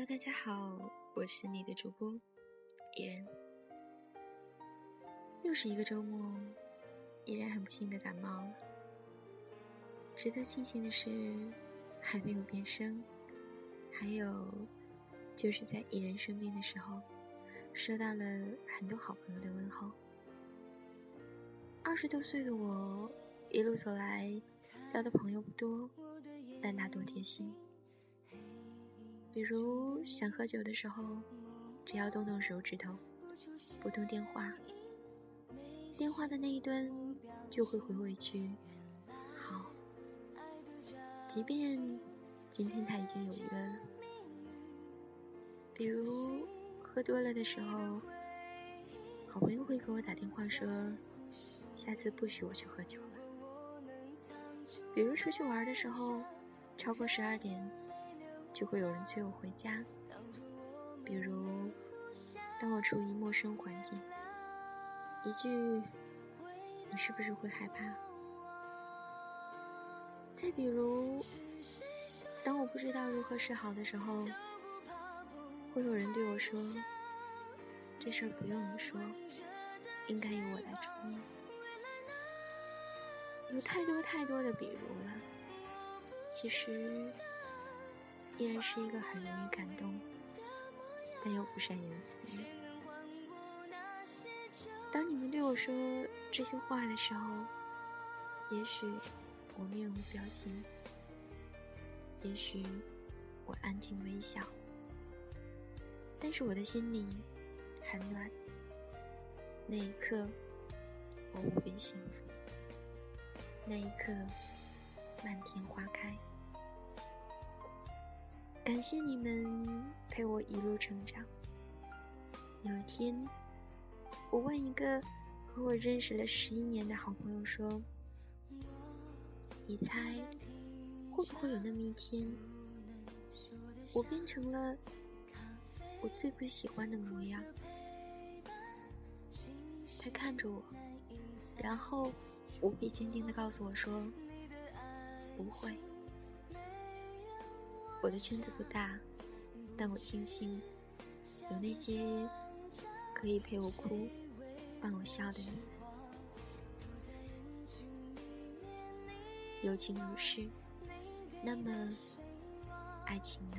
Hello，大家好，我是你的主播依然。又是一个周末，依然很不幸的感冒了。值得庆幸的是，还没有变声。还有，就是在依然生病的时候，收到了很多好朋友的问候。二十多岁的我，一路走来，交的朋友不多，但大多贴心。比如想喝酒的时候，只要动动手指头，拨通电话，电话的那一端就会回我一句“好”。即便今天他已经有约了。比如喝多了的时候，好朋友会给我打电话说，下次不许我去喝酒了。比如出去玩的时候，超过十二点。就会有人催我回家，比如当我处于陌生环境，一句“你是不是会害怕？”再比如，当我不知道如何是好的时候，会有人对我说：“这事儿不用你说，应该由我来出面。”有太多太多的比如了，其实。依然是一个很容易感动，但又不善言辞的人。当你们对我说这些话的时候，也许我面无表情，也许我安静微笑，但是我的心里很暖。那一刻，我无比幸福。那一刻，漫天花开。感谢你们陪我一路成长。有一天，我问一个和我认识了十一年的好朋友说：“你猜，会不会有那么一天，我变成了我最不喜欢的模样？”他看着我，然后无比坚定的告诉我说：“不会。”我的圈子不大，但我庆幸有那些可以陪我哭、伴我笑的你。友情如是，那么爱情呢？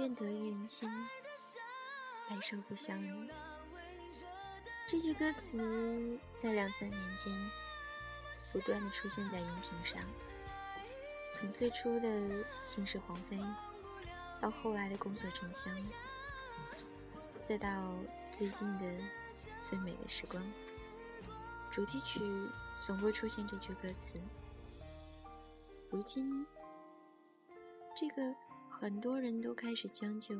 愿得一人心，白首不相离。这句歌词在两三年间不断的出现在荧屏上，从最初的《青史皇妃》，到后来的《宫锁沉香》，再到最近的《最美的时光》，主题曲总会出现这句歌词。如今，这个。很多人都开始将就，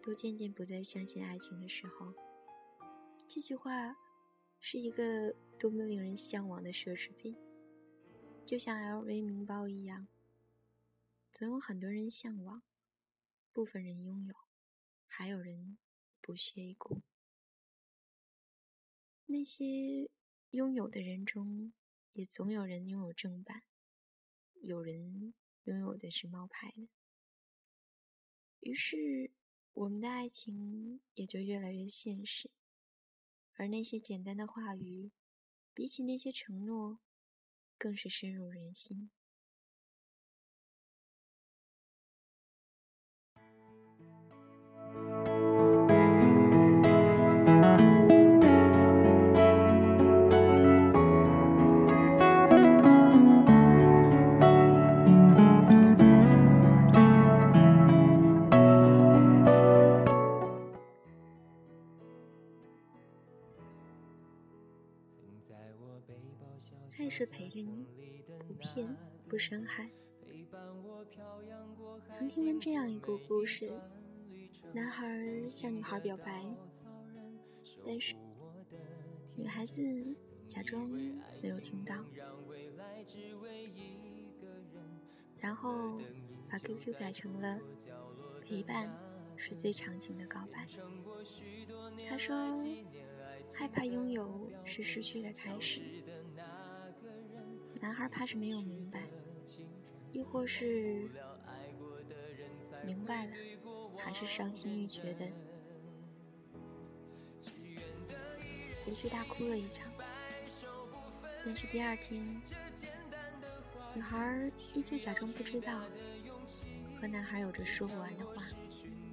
都渐渐不再相信爱情的时候，这句话是一个多么令人向往的奢侈品，就像 LV 名包一样，总有很多人向往，部分人拥有，还有人不屑一顾。那些拥有的人中，也总有人拥有正版，有人拥有的是冒牌的。于是，我们的爱情也就越来越现实，而那些简单的话语，比起那些承诺，更是深入人心。不骗不伤害。曾听闻这样一个故事：男孩向女孩表白，但是女孩子假装没有听到，然后把 QQ 改成了陪伴是最长情的告白。他说。害怕拥有是失去的开始。男孩怕是没有明白，亦或是明白了，还是伤心欲绝的，回去大哭了一场。但是第二天，女孩依旧假装不知道，和男孩有着说不完的话，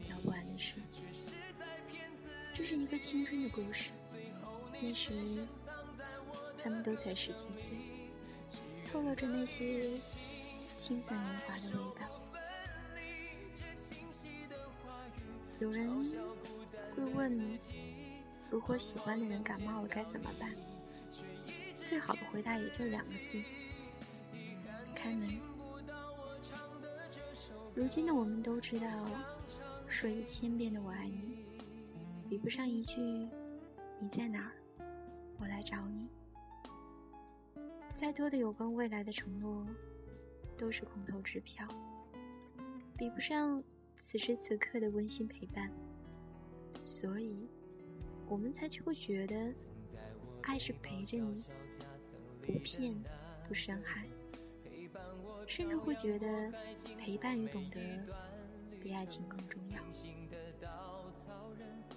聊不完的事。这是一个青春的故事。那时，他们都才十几岁，透露着那些青涩年华的味道。有人会问：如果喜欢的人感冒了该怎么办？最好的回答也就两个字：开门。如今的我们都知道，说一千遍的我爱你，比不上一句你在哪儿。我来找你。再多的有关未来的承诺，都是空头支票，比不上此时此刻的温馨陪伴。所以，我们才会觉得，爱是陪着你，不骗，不伤害，甚至会觉得陪伴与懂得比爱情更重要。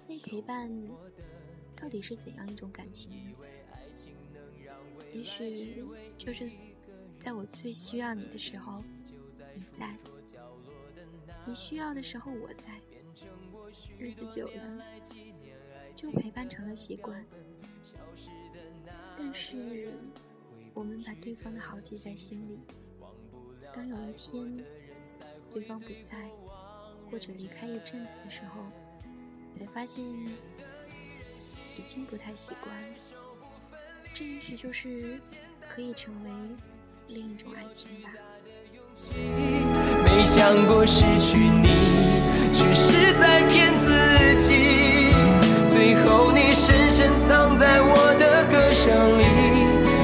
那陪伴。到底是怎样一种感情呢？也许就是在我最需要你的时候，你在；你需要的时候我在。日子久了，就陪伴成了习惯。但是，我们把对方的好记在心里。当有一天对方不在，或者离开一阵子的时候，才发现。已经不太习惯了，这也许就是可以成为另一种爱情吧。没想过失去你，却是在骗自己。最后你深深藏在我的歌声里，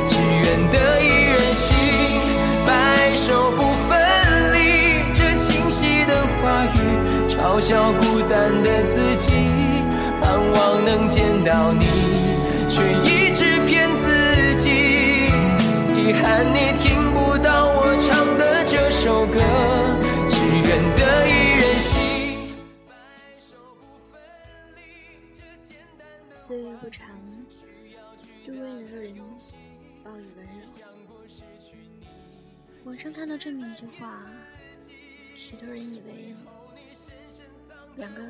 只愿得一人心，白首不分离。这清晰的话语，嘲笑孤单的自己。盼望能见到你，却一。憾你听不到我唱的这首歌，只愿得一人心。岁月不长，对温柔的人报以温柔。网上看到这么一句话，许多人以为两个。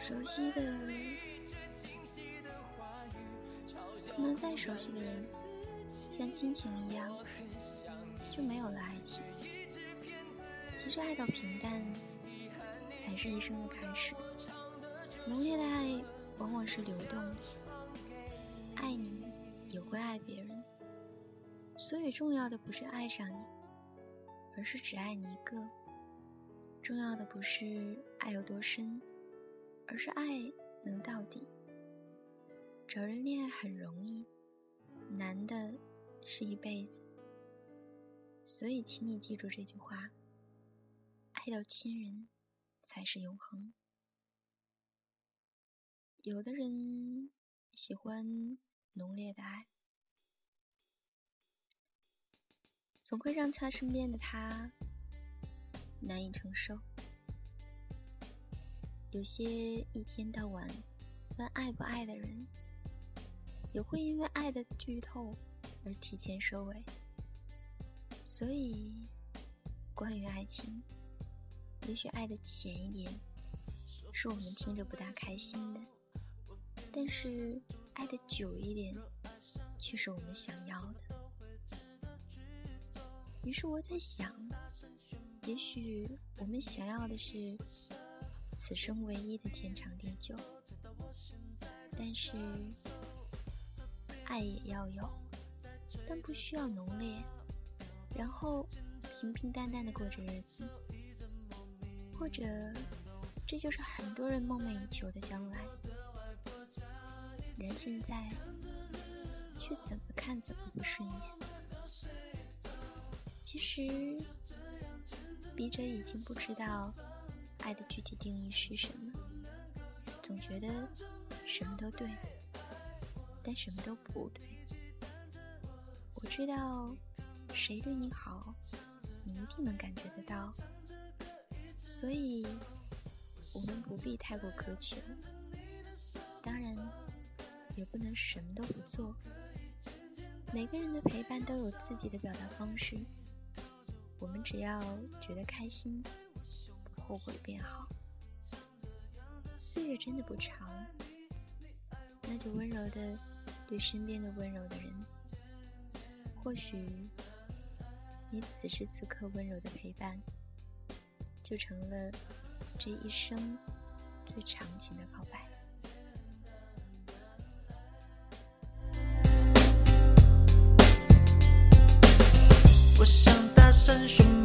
熟悉的，不能再熟悉的人，像亲情一样，就没有了爱情。其实爱到平淡，才是一生的开始。浓烈的爱往往是流动的，爱你也会爱别人。所以重要的不是爱上你，而是只爱你一个。重要的不是爱有多深，而是爱能到底。找人恋爱很容易，难的是一辈子。所以，请你记住这句话：爱到亲人，才是永恒。有的人喜欢浓烈的爱，总会让他身边的他。难以承受，有些一天到晚问爱不爱的人，也会因为爱的剧透而提前收尾。所以，关于爱情，也许爱的浅一点，是我们听着不大开心的；但是，爱的久一点，却是我们想要的。于是我在想。也许我们想要的是此生唯一的天长地久，但是爱也要有，但不需要浓烈，然后平平淡淡的过着日子，或者这就是很多人梦寐以求的将来。人现在却怎么看怎么不顺眼。其实，笔者已经不知道爱的具体定义是什么，总觉得什么都对，但什么都不对。我知道谁对你好，你一定能感觉得到，所以我们不必太过苛求。当然。也不能什么都不做。每个人的陪伴都有自己的表达方式。我们只要觉得开心，不后悔便好。岁月真的不长，那就温柔的对身边的温柔的人。或许你此时此刻温柔的陪伴，就成了这一生最长情的告白。宣布